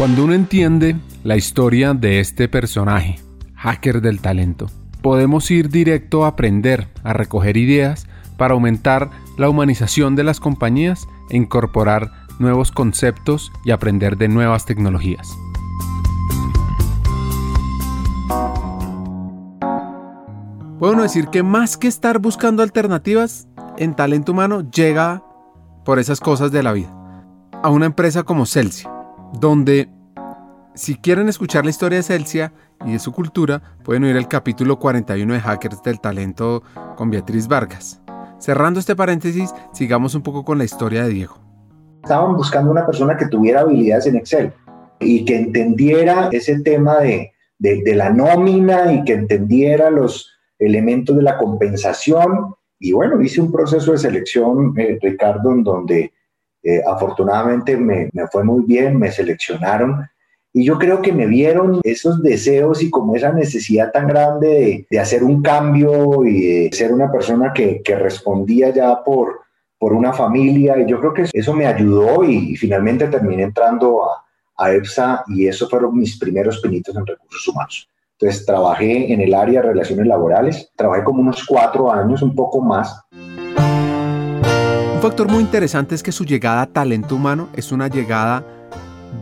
Cuando uno entiende la historia de este personaje, hacker del talento, podemos ir directo a aprender, a recoger ideas para aumentar la humanización de las compañías e incorporar nuevos conceptos y aprender de nuevas tecnologías. Puedo decir que más que estar buscando alternativas, en talento humano llega por esas cosas de la vida. A una empresa como Celsius donde si quieren escuchar la historia de Celsia y de su cultura, pueden oír el capítulo 41 de Hackers del Talento con Beatriz Vargas. Cerrando este paréntesis, sigamos un poco con la historia de Diego. Estaban buscando una persona que tuviera habilidades en Excel y que entendiera ese tema de, de, la nómina y que entendiera los elementos de la compensación. Y bueno, hice un proceso de selección, eh, Ricardo, en donde eh, afortunadamente me, fue muy bien, me seleccionaron y yo creo que me vieron esos deseos y como esa necesidad tan grande de, hacer un cambio y de ser una persona que, respondía ya por, por una familia. Y yo creo que eso me ayudó y, finalmente terminé entrando a, a, EPSA y esos fueron mis primeros pinitos en recursos humanos. Entonces trabajé en el área de relaciones laborales, trabajé como unos cuatro años, un poco más. Un factor muy interesante es que su llegada a talento humano es una llegada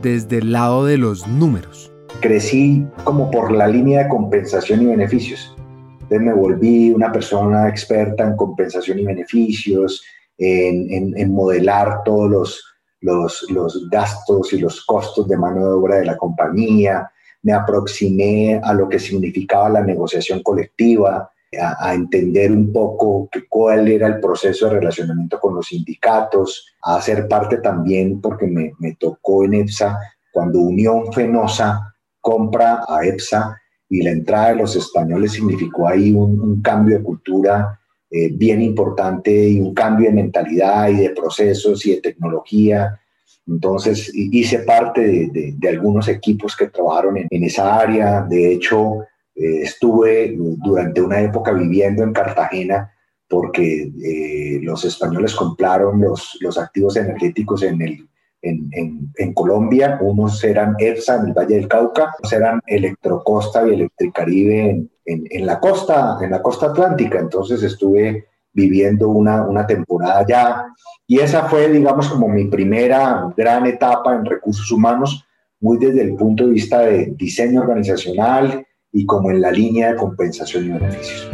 desde el lado de los números. Crecí como por la línea de compensación y beneficios. Entonces me volví una persona experta en compensación y beneficios, en, modelar todos los, los, los gastos y los costos de mano de obra de la compañía. Me aproximé a lo que significaba la negociación colectiva, a, entender un poco cuál era el proceso de relacionamiento con los sindicatos, a ser parte también, porque me, tocó en EPSA, cuando Unión Fenosa compra a EPSA y la entrada de los españoles significó ahí un, cambio de cultura eh, bien importante y un cambio de mentalidad y de procesos y de tecnología. Entonces hice parte de, algunos equipos que trabajaron en, esa área. De hecho, eh, estuve durante una época viviendo en Cartagena porque eh, los españoles compraron los, los activos energéticos en, el, en, en, Colombia. Unos eran EPSA en el Valle del Cauca, otros eran Electrocosta y Electricaribe en, en, la costa, en la costa atlántica. Entonces estuve viviendo una, una temporada allá. Y esa fue, digamos, como mi primera gran etapa en recursos humanos, muy desde el punto de vista de diseño organizacional, y como en la línea de compensación y beneficios.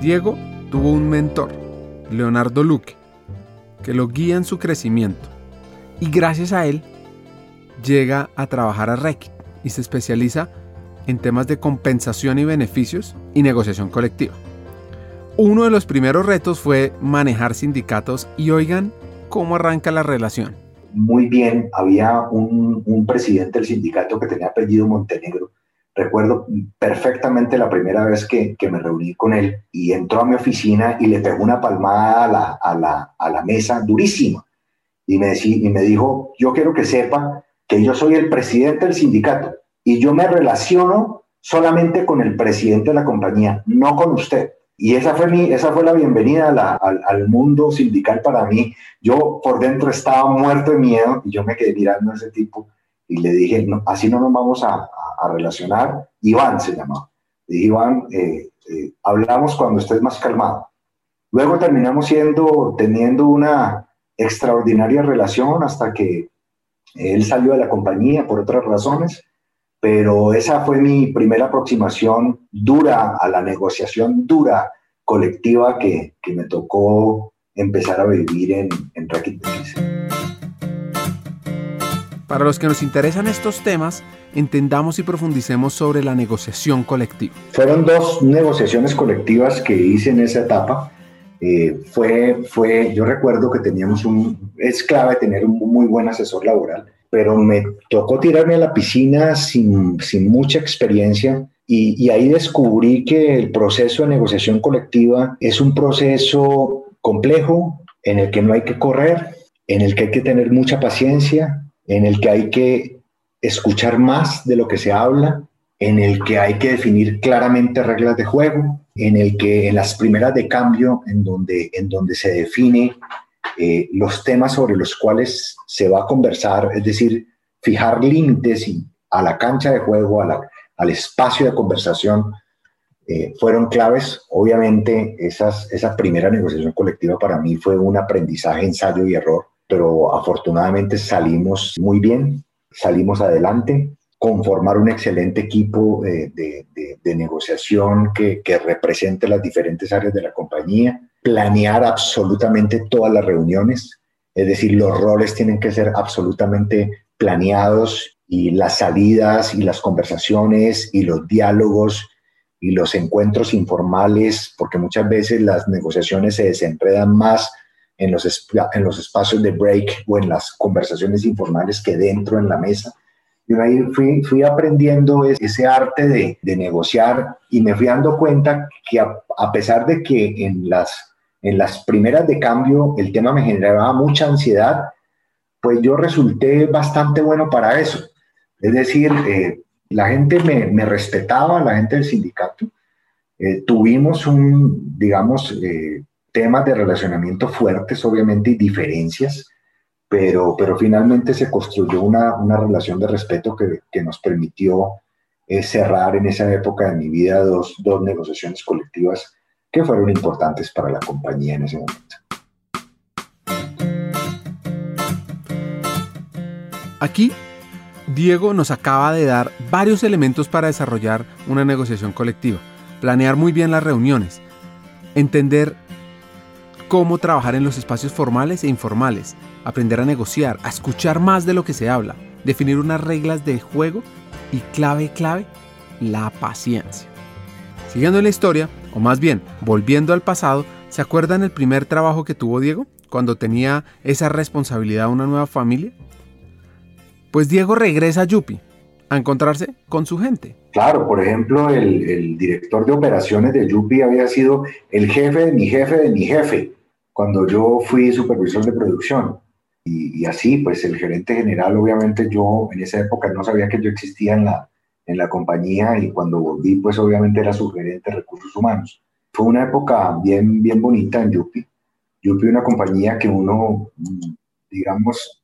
Diego tuvo un mentor, Leonardo Luque, que lo guía en su crecimiento y gracias a él llega a trabajar a Rekit y se especializa en temas de compensación y beneficios y negociación colectiva. Uno de los primeros retos fue manejar sindicatos y oigan cómo arranca la relación muy bien, había un, presidente del sindicato que tenía apellido Montenegro. Recuerdo perfectamente la primera vez que, me reuní con él y entró a mi oficina y le pegó una palmada a la, a la, mesa durísima. Y me, y me dijo, yo quiero que sepa que yo soy el presidente del sindicato y yo me relaciono solamente con el presidente de la compañía, no con usted. Y esa fue, mi, esa fue la bienvenida al, al, mundo sindical para mí. Yo por dentro estaba muerto de miedo y yo me quedé mirando a ese tipo y le dije, no, así no nos vamos a, a, relacionar. Iván se llamaba. Le dije, Iván, eh, eh, hablamos cuando estés más calmado. Luego terminamos siendo, teniendo una extraordinaria relación hasta que él salió de la compañía por otras razones pero esa fue mi primera aproximación dura a la negociación dura colectiva que, que me tocó empezar a vivir en, en Para los que nos interesan estos temas, entendamos y profundicemos sobre la negociación colectiva. Fueron dos negociaciones colectivas que hice en esa etapa. Eh, fue, fue, yo recuerdo que teníamos un, es clave tener un muy buen asesor laboral pero me tocó tirarme a la piscina sin, sin mucha experiencia y, ahí descubrí que el proceso de negociación colectiva es un proceso complejo en el que no hay que correr, en el que hay que tener mucha paciencia, en el que hay que escuchar más de lo que se habla, en el que hay que definir claramente reglas de juego, en el que en las primeras de cambio, en donde, en donde se define eh, los temas sobre los cuales se va a conversar, es decir, fijar límites a la cancha de juego, al espacio de conversación, eh, fueron claves. Obviamente, esa primera negociación colectiva para mí fue un aprendizaje, ensayo y error, pero afortunadamente salimos muy bien, salimos adelante. Conformar un excelente equipo de, de, negociación que, que represente las diferentes áreas de la compañía, planear absolutamente todas las reuniones, es decir, los roles tienen que ser absolutamente planeados y las salidas y las conversaciones y los diálogos y los encuentros informales, porque muchas veces las negociaciones se desenredan más en los, en los espacios de break o en las conversaciones informales que dentro en la mesa. Y ahí fui, aprendiendo ese arte de, negociar y me fui dando cuenta que a, pesar de que en las, en las primeras de cambio el tema me generaba mucha ansiedad, pues yo resulté bastante bueno para eso. Es decir, eh, la gente me, respetaba, la gente del sindicato. Eh, tuvimos un, digamos, eh, temas de relacionamiento fuertes, obviamente, y diferencias, pero, pero finalmente se construyó una, una relación de respeto que, que nos permitió eh, cerrar en esa época de mi vida dos, dos negociaciones colectivas que fueron importantes para la compañía en ese momento. Aquí Diego nos acaba de dar varios elementos para desarrollar una negociación colectiva. Planear muy bien las reuniones, entender cómo trabajar en los espacios formales e informales, aprender a negociar, a escuchar más de lo que se habla, definir unas reglas de juego y clave, clave, la paciencia. Siguiendo la historia, o más bien volviendo al pasado, ¿se acuerdan el primer trabajo que tuvo Diego cuando tenía esa responsabilidad de una nueva familia? Pues Diego regresa a Yupi a encontrarse con su gente. Claro, por ejemplo, el, director de operaciones de Yupi había sido el jefe de mi jefe de mi jefe cuando yo fui supervisor de producción. Y, así, pues el gerente general, obviamente yo en esa época no sabía que yo existía en la, en la compañía y cuando volví, pues obviamente era su gerente de recursos humanos. Fue una época bien, bien bonita en Yupi. Yupi, una compañía que uno, digamos,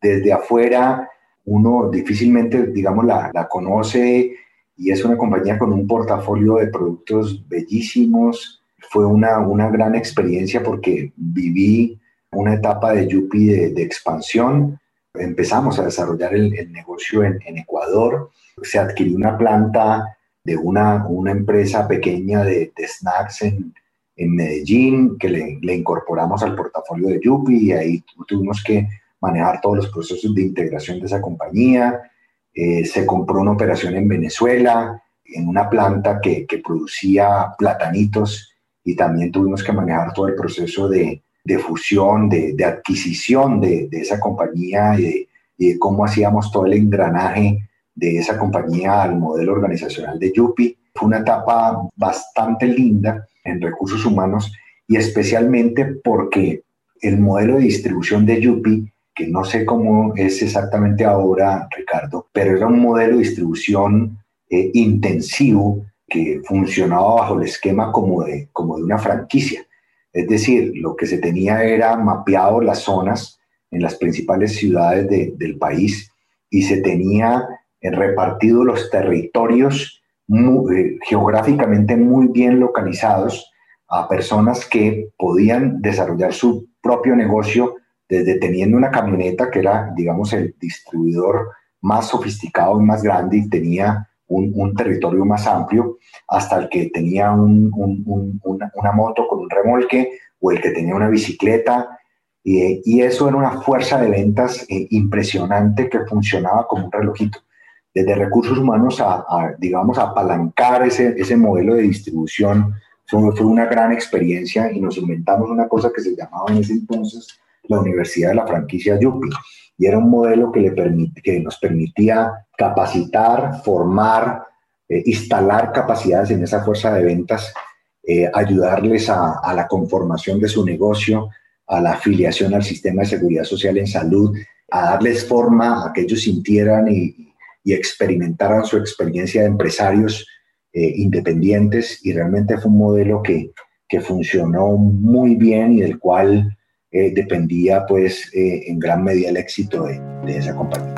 desde afuera uno difícilmente, digamos, la, la, conoce y es una compañía con un portafolio de productos bellísimos. Fue una, una gran experiencia porque viví una etapa de Yupi de, expansión. Empezamos a desarrollar el, negocio en, Ecuador. Se adquirió una planta de una, una empresa pequeña de, de snacks en, en Medellín que le, le, incorporamos al portafolio de Yupi y ahí tuvimos que manejar todos los procesos de integración de esa compañía. Eh, se compró una operación en Venezuela, en una planta que, que, producía platanitos y también tuvimos que manejar todo el proceso de, de fusión, de, de adquisición de, de, esa compañía y, de, cómo hacíamos todo el engranaje de esa compañía al modelo organizacional de Yupi. Fue una etapa bastante linda en recursos humanos y especialmente porque el modelo de distribución de Yupi que no sé cómo es exactamente ahora, Ricardo, pero era un modelo de distribución eh, intensivo que funcionaba bajo el esquema como de, como de una franquicia. Es decir, lo que se tenía era mapeado las zonas en las principales ciudades del país y se tenía eh, repartido los territorios eh, geográficamente muy bien localizados a personas que podían desarrollar su propio negocio desde teniendo una camioneta que era, digamos, el distribuidor más sofisticado y más grande y tenía un, territorio más amplio, hasta el que tenía un, un, una, moto con un remolque o el que tenía una bicicleta. Y, eso era una fuerza de ventas eh, impresionante que funcionaba como un relojito. Desde recursos humanos a, a digamos, apalancar ese, ese modelo de distribución fue, fue una gran experiencia y nos inventamos una cosa que se llamaba en ese entonces la Universidad de la franquicia Yupi. Y era un modelo que, le que nos permitía capacitar, formar, eh, instalar capacidades en esa fuerza de ventas, eh, ayudarles a, a, la conformación de su negocio, a la afiliación al sistema de seguridad social en salud, a darles forma a que ellos sintieran y, y experimentaran su experiencia de empresarios eh, independientes. Y realmente fue un modelo que, que funcionó muy bien y del cual eh, dependía pues eh, en gran medida el éxito de, de esa compañía.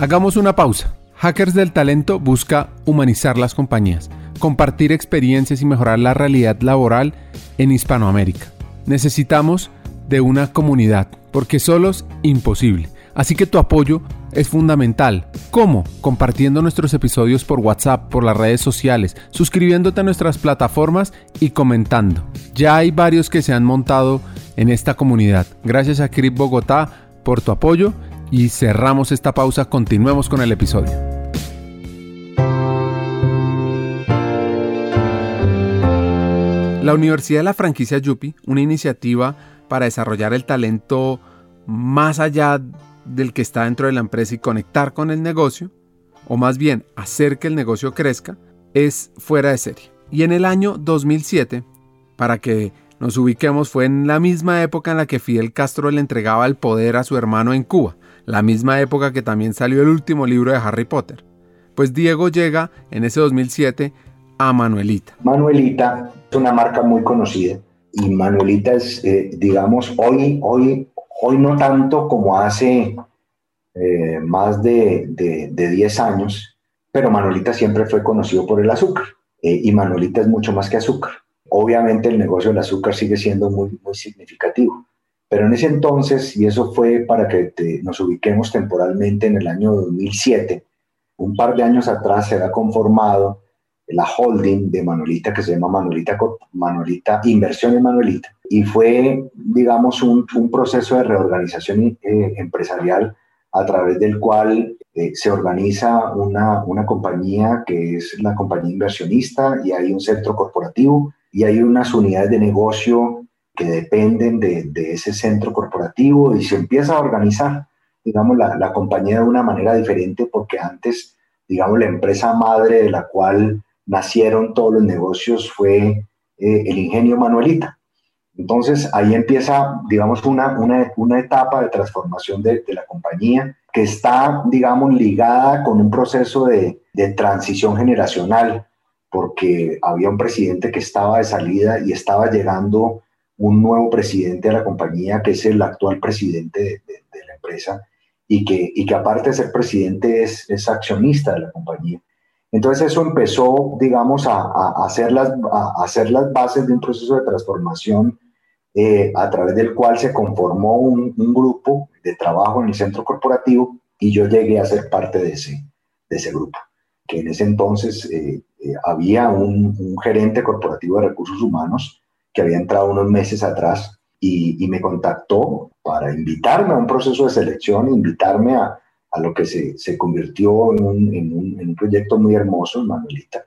Hagamos una pausa. Hackers del Talento busca humanizar las compañías, compartir experiencias y mejorar la realidad laboral en Hispanoamérica. Necesitamos de una comunidad, porque solos imposible. Así que tu apoyo es fundamental. ¿Cómo? Compartiendo nuestros episodios por WhatsApp, por las redes sociales, suscribiéndote a nuestras plataformas y comentando. Ya hay varios que se han montado en esta comunidad. Gracias a Crip Bogotá por tu apoyo y cerramos esta pausa. Continuemos con el episodio. La Universidad de la Franquicia Yupi, una iniciativa para desarrollar el talento más allá del que está dentro de la empresa y conectar con el negocio, o más bien hacer que el negocio crezca, es fuera de serie. Y en el año 2007, para que nos ubiquemos, fue en la misma época en la que Fidel Castro le entregaba el poder a su hermano en Cuba, la misma época que también salió el último libro de Harry Potter. Pues Diego llega en ese 2007 a Manuelita. Manuelita es una marca muy conocida y Manuelita es, eh, digamos, hoy, hoy Hoy no tanto como hace eh, más de, de, 10 años, pero Manolita siempre fue conocido por el azúcar eh, y Manolita es mucho más que azúcar. Obviamente el negocio del azúcar sigue siendo muy, muy significativo, pero en ese entonces, y eso fue para que nos ubiquemos temporalmente en el año 2007, un par de años atrás se había conformado la holding de Manolita que se llama Manolita, Manolita Inversión en Manuelita. Y fue, digamos, un, un proceso de reorganización eh, empresarial a través del cual eh, se organiza una, una compañía que es la compañía inversionista y hay un centro corporativo y hay unas unidades de negocio que dependen de, de ese centro corporativo y se empieza a organizar, digamos, la, la compañía de una manera diferente porque antes, digamos, la empresa madre de la cual nacieron todos los negocios fue eh, el ingenio Manuelita. Entonces ahí empieza, digamos, una, una, etapa de transformación de, la compañía que está, digamos, ligada con un proceso de, de, transición generacional, porque había un presidente que estaba de salida y estaba llegando un nuevo presidente de la compañía, que es el actual presidente de, la empresa, y que, y que aparte de ser presidente es, es accionista de la compañía. Entonces eso empezó, digamos, a, hacer, las, bases de un proceso de transformación eh, a través del cual se conformó un, grupo de trabajo en el centro corporativo y yo llegué a ser parte de ese, de ese grupo, que en ese entonces eh, eh, había un, gerente corporativo de recursos humanos que había entrado unos meses atrás y, y me contactó para invitarme a un proceso de selección, invitarme a, a lo que se, se convirtió en un, en, un, proyecto muy hermoso, Manuelita.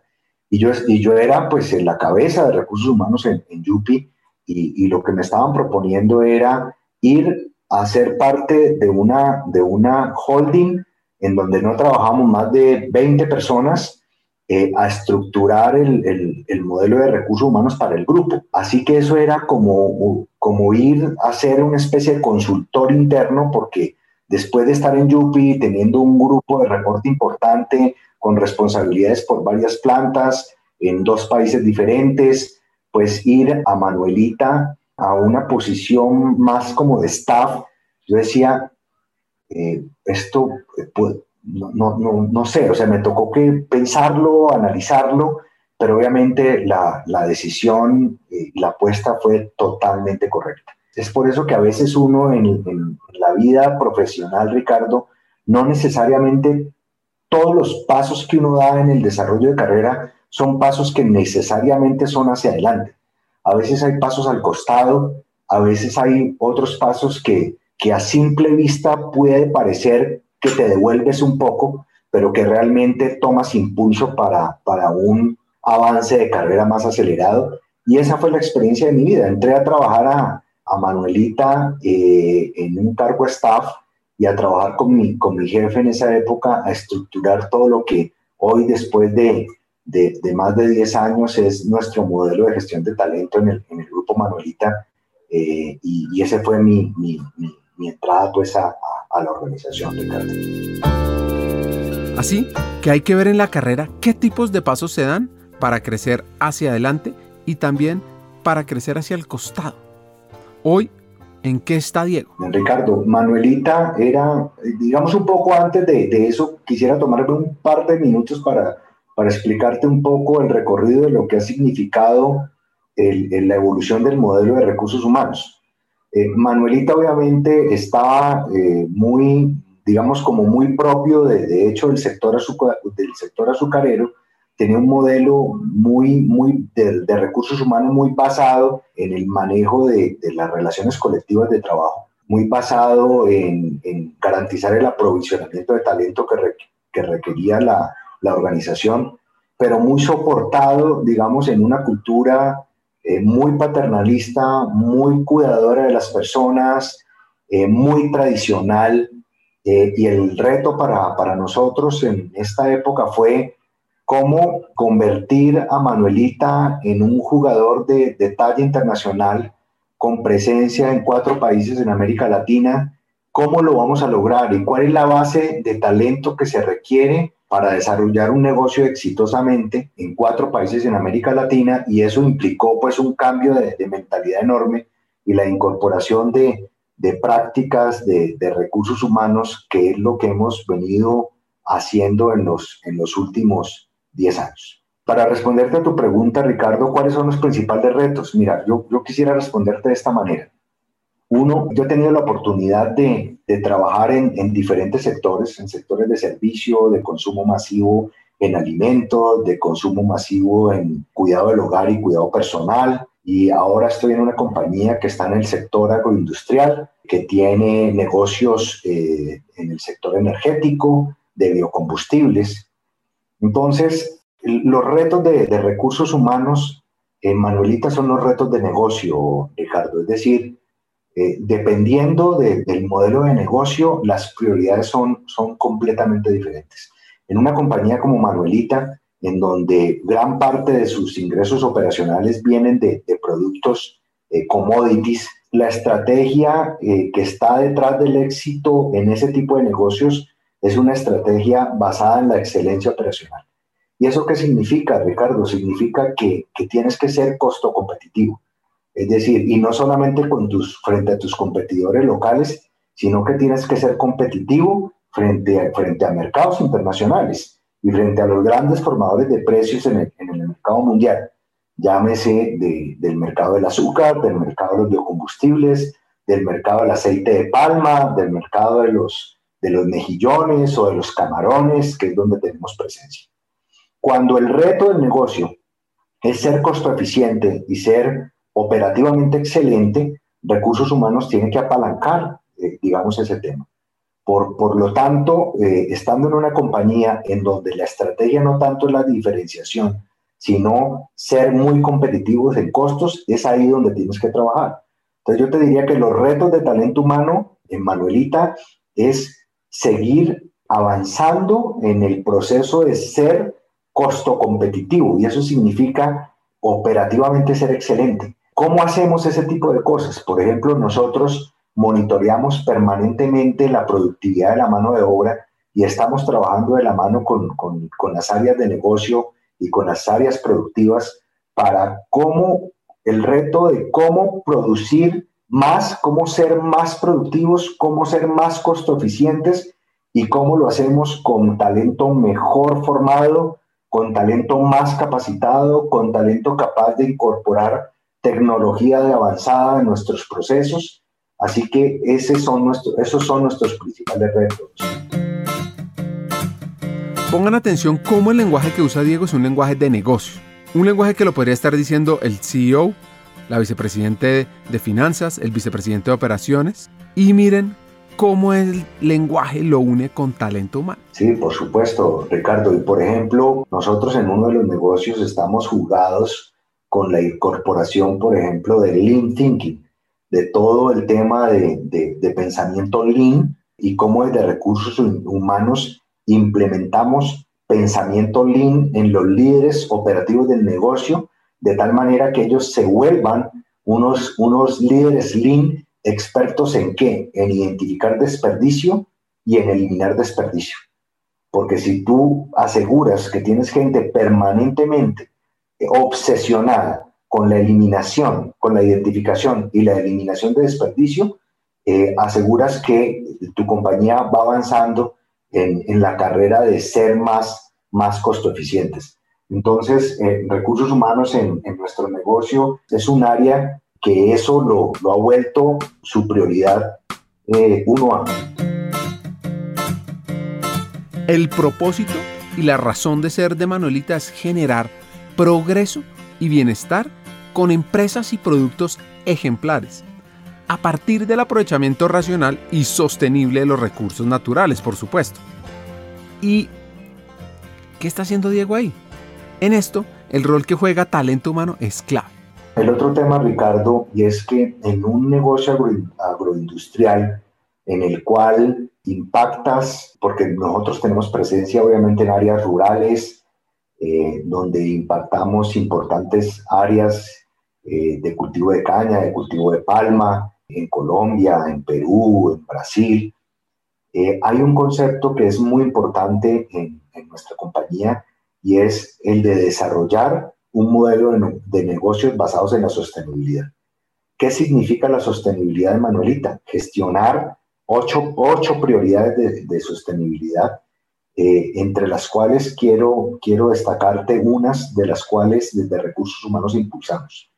Y yo, y yo era pues en la cabeza de recursos humanos en, en Yupi y, y, lo que me estaban proponiendo era ir a ser parte de una, de una holding en donde no trabajamos más de 20 personas eh, a estructurar el, el, el, modelo de recursos humanos para el grupo. Así que eso era como, como ir a ser una especie de consultor interno porque después de estar en Yupi, teniendo un grupo de reporte importante, con responsabilidades por varias plantas en dos países diferentes, pues ir a Manuelita a una posición más como de staff. Yo decía, eh, esto, eh, no, no, no, sé, o sea, me tocó que pensarlo, analizarlo, pero obviamente la, la decisión y la apuesta fue totalmente correcta. Es por eso que a veces uno en, la vida profesional, Ricardo, no necesariamente todos los pasos que uno da en el desarrollo de carrera son pasos que necesariamente son hacia adelante. A veces hay pasos al costado, a veces hay otros pasos que, que a simple vista puede parecer que te devuelves un poco, pero que realmente tomas impulso para, para un avance de carrera más acelerado. Y esa fue la experiencia de mi vida. Entré a trabajar a, a Manuelita eh, en un cargo staff y a trabajar con mi, con mi jefe en esa época a estructurar todo lo que hoy, después de, de, más de 10 años, es nuestro modelo de gestión de talento en el, en el grupo Manuelita. Eh, y, ese fue mi, mi, mi, entrada pues a, a, la organización, Ricardo. Así que hay que ver en la carrera qué tipos de pasos se dan para crecer hacia adelante y también para crecer hacia el costado. Hoy ¿En qué está Diego? Ricardo, Manuelita era, digamos un poco antes de, eso, quisiera tomarme un par de minutos para, para explicarte un poco el recorrido de lo que ha significado la evolución del modelo de recursos humanos. Eh, Manuelita obviamente estaba eh, muy, digamos, como muy propio, de, de hecho, del sector, del sector azucarero, tenía un modelo muy, muy de, recursos humanos muy basado en el manejo de, las relaciones colectivas de trabajo, muy basado en, garantizar el aprovisionamiento de talento que, que requería la, la, organización, pero muy soportado, digamos, en una cultura eh, muy paternalista, muy cuidadora de las personas, eh, muy tradicional. Eh, y el reto para, para nosotros en esta época fue cómo convertir a Manuelita en un jugador de, talla internacional con presencia en cuatro países en América Latina, cómo lo vamos a lograr y cuál es la base de talento que se requiere para desarrollar un negocio exitosamente en cuatro países en América Latina y eso implicó pues un cambio de, mentalidad enorme y la incorporación de, prácticas de, de, recursos humanos que es lo que hemos venido haciendo en los, en los últimos 10 años. Para responderte a tu pregunta, Ricardo, ¿cuáles son los principales retos? Mira, yo, yo quisiera responderte de esta manera. Uno, yo he tenido la oportunidad de, de trabajar en, en, diferentes sectores, en sectores de servicio, de consumo masivo en alimentos, de consumo masivo en cuidado del hogar y cuidado personal. Y ahora estoy en una compañía que está en el sector agroindustrial, que tiene negocios eh, en el sector energético, de biocombustibles. Entonces, los retos de, recursos humanos en Manuelita son los retos de negocio, Ricardo. Es decir, eh, dependiendo del modelo de negocio, las prioridades son, son completamente diferentes. En una compañía como Manuelita, en donde gran parte de sus ingresos operacionales vienen de, productos eh, commodities, la estrategia eh, que está detrás del éxito en ese tipo de negocios es una estrategia basada en la excelencia operacional. ¿Y eso qué significa, Ricardo? Significa que, tienes que ser costo competitivo. Es decir, y no solamente con tus, frente a tus competidores locales, sino que tienes que ser competitivo frente a, frente a mercados internacionales y frente a los grandes formadores de precios en el, mercado mundial. Llámese del mercado del azúcar, del mercado de los biocombustibles, del mercado del aceite de palma, del mercado de los de los mejillones o de los camarones, que es donde tenemos presencia. Cuando el reto del negocio es ser costo eficiente y ser operativamente excelente, recursos humanos tienen que apalancar, eh, digamos, ese tema. Por, por lo tanto, eh, estando en una compañía en donde la estrategia no tanto es la diferenciación, sino ser muy competitivos en costos, es ahí donde tienes que trabajar. Entonces yo te diría que los retos de talento humano en Manuelita es seguir avanzando en el proceso de ser costo competitivo y eso significa operativamente ser excelente. ¿Cómo hacemos ese tipo de cosas? Por ejemplo, nosotros monitoreamos permanentemente la productividad de la mano de obra y estamos trabajando de la mano con, con, con las áreas de negocio y con las áreas productivas para cómo el reto de cómo producir más, cómo ser más productivos, cómo ser más costo eficientes y cómo lo hacemos con talento mejor formado, con talento más capacitado, con talento capaz de incorporar tecnología de avanzada en nuestros procesos. Así que ese son nuestros, esos son nuestros principales retos. Pongan atención cómo el lenguaje que usa Diego es un lenguaje de negocio. Un lenguaje que lo podría estar diciendo el CEO la vicepresidente de finanzas, el vicepresidente de operaciones. Y miren cómo el lenguaje lo une con talento humano. Sí, por supuesto, Ricardo. Y por ejemplo, nosotros en uno de los negocios estamos jugados con la incorporación, por ejemplo, del Lean Thinking, de todo el tema de, de pensamiento Lean y cómo desde recursos humanos implementamos pensamiento Lean en los líderes operativos del negocio de tal manera que ellos se vuelvan unos, unos líderes lean expertos en qué? En identificar desperdicio y en eliminar desperdicio. Porque si tú aseguras que tienes gente permanentemente obsesionada con la eliminación, con la identificación y la eliminación de desperdicio, eh, aseguras que tu compañía va avanzando en, en, la carrera de ser más, más costo eficientes. Entonces, eh, recursos humanos en, nuestro negocio es un área que eso lo, ha vuelto su prioridad eh, uno a. El propósito y la razón de ser de Manuelita es generar progreso y bienestar con empresas y productos ejemplares, a partir del aprovechamiento racional y sostenible de los recursos naturales, por supuesto. ¿Y qué está haciendo Diego ahí? En esto, el rol que juega talento humano es clave. El otro tema, Ricardo, y es que en un negocio agroindustrial en el cual impactas, porque nosotros tenemos presencia obviamente en áreas rurales, eh, donde impactamos importantes áreas eh, de cultivo de caña, de cultivo de palma, en Colombia, en Perú, en Brasil. Eh, hay un concepto que es muy importante en, en, nuestra compañía y es el de desarrollar un modelo de, de negocios basados en la sostenibilidad. ¿Qué significa la sostenibilidad de Manuelita? Gestionar ocho, ocho prioridades de, sostenibilidad, eh, entre las cuales quiero, quiero destacarte unas de las cuales desde recursos humanos impulsamos.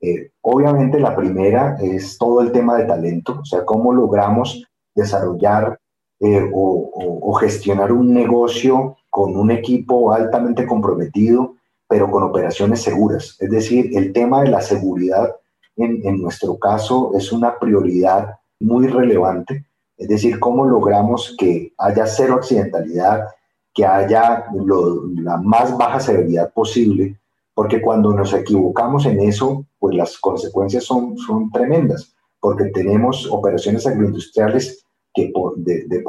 Eh, obviamente la primera es todo el tema de talento, o sea, cómo logramos desarrollar eh, o, gestionar un negocio con un equipo altamente comprometido, pero con operaciones seguras. Es decir, el tema de la seguridad en, en nuestro caso es una prioridad muy relevante, es decir, cómo logramos que haya cero accidentalidad, que haya la más baja severidad posible, porque cuando nos equivocamos en eso, pues las consecuencias son, son tremendas, porque tenemos operaciones agroindustriales que por, de, de,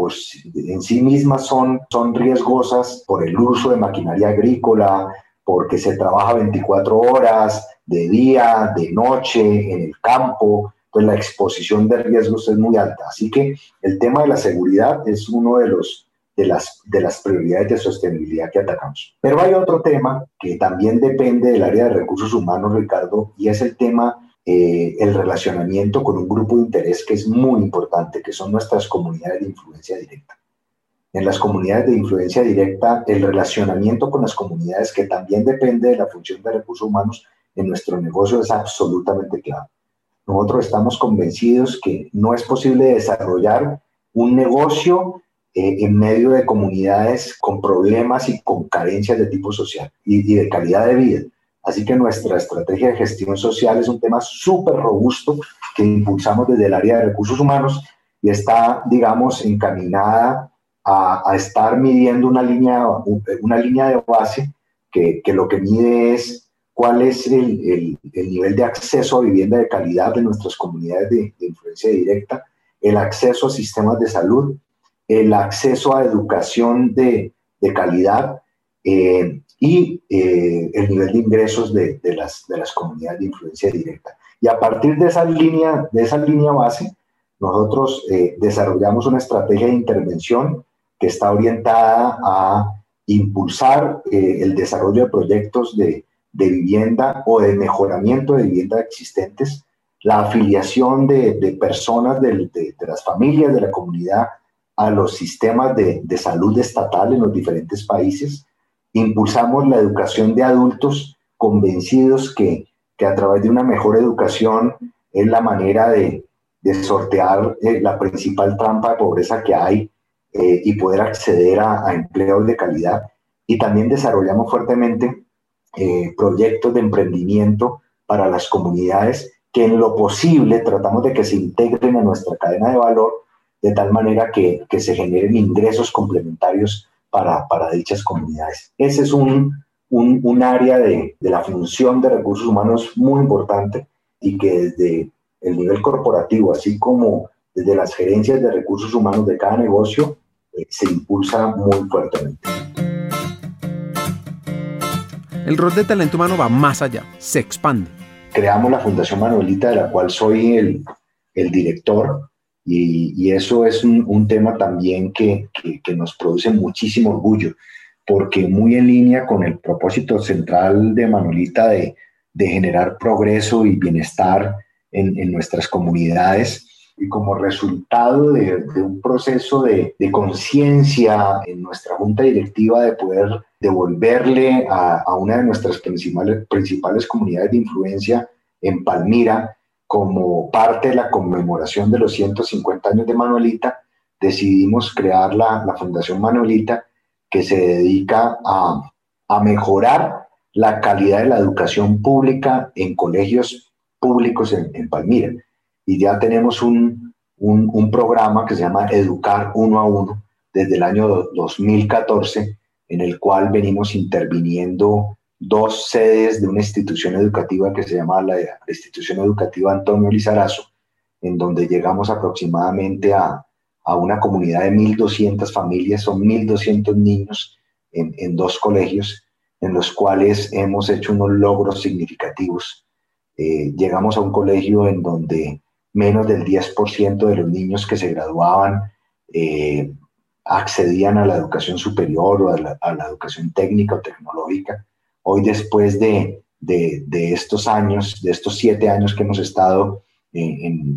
en sí mismas son, son riesgosas por el uso de maquinaria agrícola, porque se trabaja 24 horas, de día, de noche, en el campo, pues la exposición de riesgos es muy alta. Así que el tema de la seguridad es uno de los de las, de las prioridades de sostenibilidad que atacamos. Pero hay otro tema que también depende del área de recursos humanos, Ricardo, y es el tema, eh, el relacionamiento con un grupo de interés que es muy importante, que son nuestras comunidades de influencia directa. En las comunidades de influencia directa, el relacionamiento con las comunidades, que también depende de la función de recursos humanos en nuestro negocio, es absolutamente clave. Nosotros estamos convencidos que no es posible desarrollar un negocio eh, en medio de comunidades con problemas y con carencias de tipo social y, y de calidad de vida. Así que nuestra estrategia de gestión social es un tema súper robusto que impulsamos desde el área de recursos humanos y está, digamos, encaminada a, estar midiendo una línea, una línea de base que, lo que mide es cuál es el, el, nivel de acceso a vivienda de calidad de nuestras comunidades de, influencia directa, el acceso a sistemas de salud, el acceso a educación de, de calidad eh, y eh, el nivel de ingresos de, de, las, de las comunidades de influencia directa. Y a partir de esa línea, de esa línea base, nosotros eh, desarrollamos una estrategia de intervención que está orientada a impulsar el desarrollo de proyectos de, de vivienda o de mejoramiento de vivienda existentes, la afiliación de, de personas de, de, de, las familias de la comunidad a los sistemas de, salud estatal en los diferentes países. Impulsamos la educación de adultos convencidos que, que a través de una mejor educación es la manera de, sortear eh, la principal trampa de pobreza que hay eh, y poder acceder a, a empleos de calidad. Y también desarrollamos fuertemente eh, proyectos de emprendimiento para las comunidades que en lo posible tratamos de que se integren a nuestra cadena de valor de tal manera que, que se generen ingresos complementarios para, para, dichas comunidades. Ese es un, un, un área de, de, la función de recursos humanos muy importante y que desde el nivel corporativo, así como desde las gerencias de recursos humanos de cada negocio, eh, se impulsa muy fuertemente. El rol de talento humano va más allá, se expande. Creamos la Fundación Manuelita, de la cual soy el, el director, y, y, eso es un, un tema también que, que, que, nos produce muchísimo orgullo, porque muy en línea con el propósito central de Manuelita de, de generar progreso y bienestar en, nuestras comunidades y como resultado de, un proceso de, conciencia en nuestra junta directiva de poder devolverle a, una de nuestras principales, principales comunidades de influencia en Palmira, como parte de la conmemoración de los 150 años de Manuelita, decidimos crear la, Fundación Manuelita, que se dedica a, mejorar la calidad de la educación pública en colegios públicos en, Palmira. Y ya tenemos un, programa que se llama Educar Uno a Uno desde el año 2014, en el cual venimos interviniendo dos sedes de una institución educativa que se llama la, Institución Educativa Antonio Lizarazo, en donde llegamos aproximadamente a, a una comunidad de 1.200 familias, son 1.200 niños en, en dos colegios, en los cuales hemos hecho unos logros significativos eh, llegamos a un colegio en donde menos del 10% de los niños que se graduaban eh, accedían a la educación superior o a la, educación técnica o tecnológica. Hoy, después de, estos años, de estos siete años que hemos estado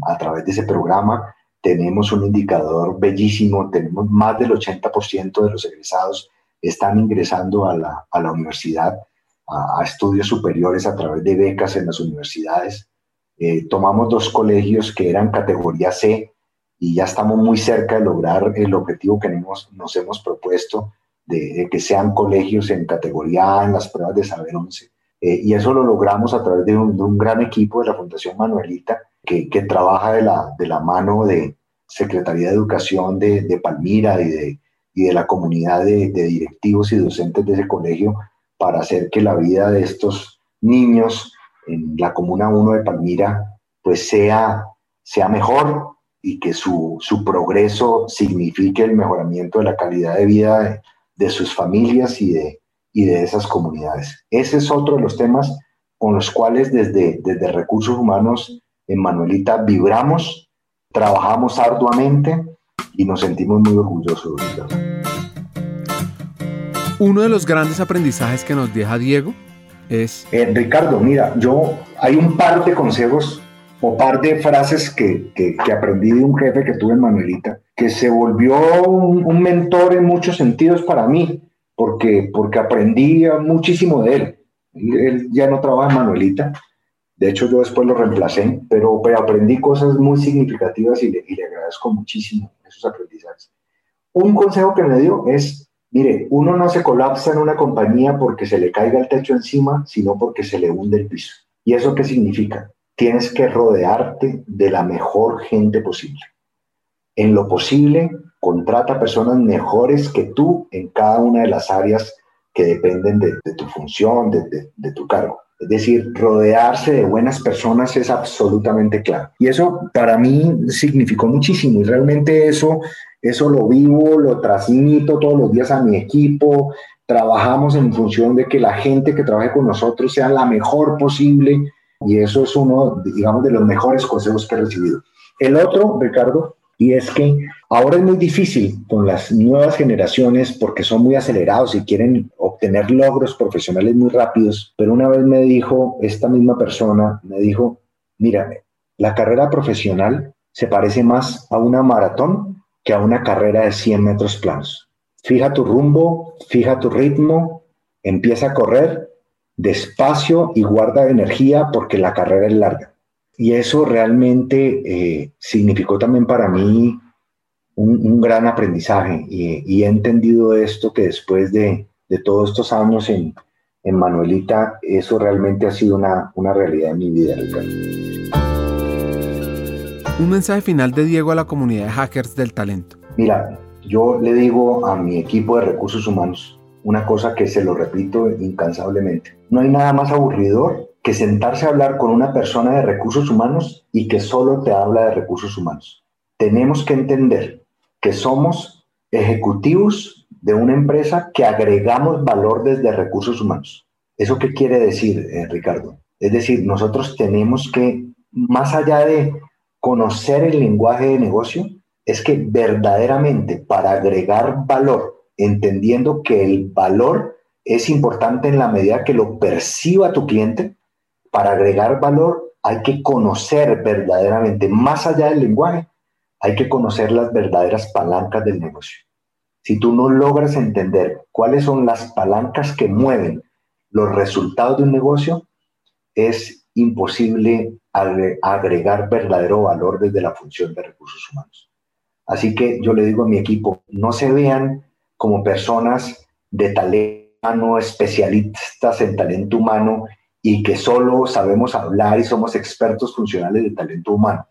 a través de ese programa, tenemos un indicador bellísimo, tenemos más del 80% de los egresados están ingresando a la, a la universidad a, estudios superiores a través de becas en las universidades. Eh, tomamos dos colegios que eran categoría C y ya estamos muy cerca de lograr el objetivo que nos hemos propuesto de, que sean colegios en categoría A en las pruebas de saber 11. Eh, y eso lo logramos a través de un, gran equipo de la Fundación Manuelita que, que, trabaja de la, de la mano de Secretaría de Educación de, de Palmira y de, y de la comunidad de, de, directivos y docentes de ese colegio para hacer que la vida de estos niños en la Comuna 1 de Palmira pues sea, sea mejor y que su, su progreso signifique el mejoramiento de la calidad de vida de, sus familias y de, y de esas comunidades. Ese es otro de los temas con los cuales desde, desde Recursos Humanos en Manuelita vibramos, trabajamos arduamente y nos sentimos muy orgullosos. Uno de los grandes aprendizajes que nos deja Diego es... Eh, Ricardo, mira, yo hay un par de consejos o par de frases que, que, aprendí de un jefe que tuve en Manuelita, que se volvió un, mentor en muchos sentidos para mí, porque, porque aprendí muchísimo de él. él. ya no trabaja en Manuelita, de hecho yo después lo reemplacé, pero, pero aprendí cosas muy significativas y le, y le agradezco muchísimo esos aprendizajes. Un consejo que me dio es Mire, uno no se colapsa en una compañía porque se le caiga el techo encima, sino porque se le hunde el piso. ¿Y eso qué significa? Tienes que rodearte de la mejor gente posible. En lo posible, contrata personas mejores que tú en cada una de las áreas que dependen de, tu función, de, tu cargo. Es decir, rodearse de buenas personas es absolutamente claro. Y eso para mí significó muchísimo y realmente eso eso lo vivo, lo transmito todos los días a mi equipo. Trabajamos en función de que la gente que trabaje con nosotros sea la mejor posible y eso es uno, digamos, de los mejores consejos que he recibido. El otro, Ricardo, y es que ahora es muy difícil con las nuevas generaciones porque son muy acelerados y quieren obtener logros profesionales muy rápidos, pero una vez me dijo, esta misma persona me dijo, mira, la carrera profesional se parece más a una maratón que a una carrera de 100 metros planos. Fija tu rumbo, fija tu ritmo, empieza a correr despacio y guarda energía porque la carrera es larga. Y eso realmente eh, significó también para mí un, gran aprendizaje y, he entendido esto que después de, todos estos años en, Manuelita, eso realmente ha sido una, una realidad en mi vida, un mensaje final de Diego a la comunidad de hackers del talento. Mira, yo le digo a mi equipo de recursos humanos una cosa que se lo repito incansablemente. No hay nada más aburridor que sentarse a hablar con una persona de recursos humanos y que solo te habla de recursos humanos. Tenemos que entender que somos ejecutivos de una empresa que agregamos valor desde recursos humanos. ¿Eso qué quiere decir, eh, Ricardo? Es decir, nosotros tenemos que, más allá de conocer el lenguaje de negocio es que verdaderamente para agregar valor, entendiendo que el valor es importante en la medida que lo perciba tu cliente, para agregar valor hay que conocer verdaderamente, más allá del lenguaje, hay que conocer las verdaderas palancas del negocio. Si tú no logras entender cuáles son las palancas que mueven los resultados de un negocio, es imposible agregar verdadero valor desde la función de recursos humanos. Así que yo le digo a mi equipo, no se vean como personas de talento especialistas en talento humano y que solo sabemos hablar y somos expertos funcionales de talento humano.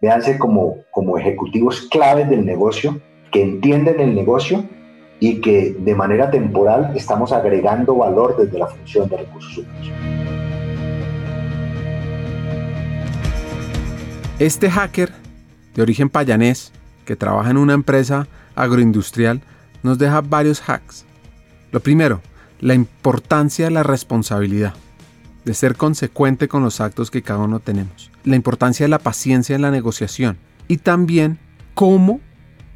Véanse como, como ejecutivos claves del negocio, que entienden el negocio y que de manera temporal estamos agregando valor desde la función de recursos humanos. Este hacker de origen payanés que trabaja en una empresa agroindustrial nos deja varios hacks. Lo primero, la importancia de la responsabilidad, de ser consecuente con los actos que cada uno tenemos, la importancia de la paciencia en la negociación y también cómo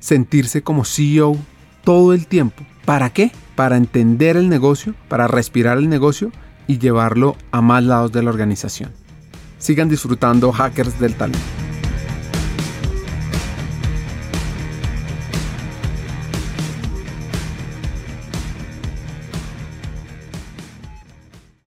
sentirse como CEO todo el tiempo. ¿Para qué? Para entender el negocio, para respirar el negocio y llevarlo a más lados de la organización. Sigan disfrutando Hackers del Talento.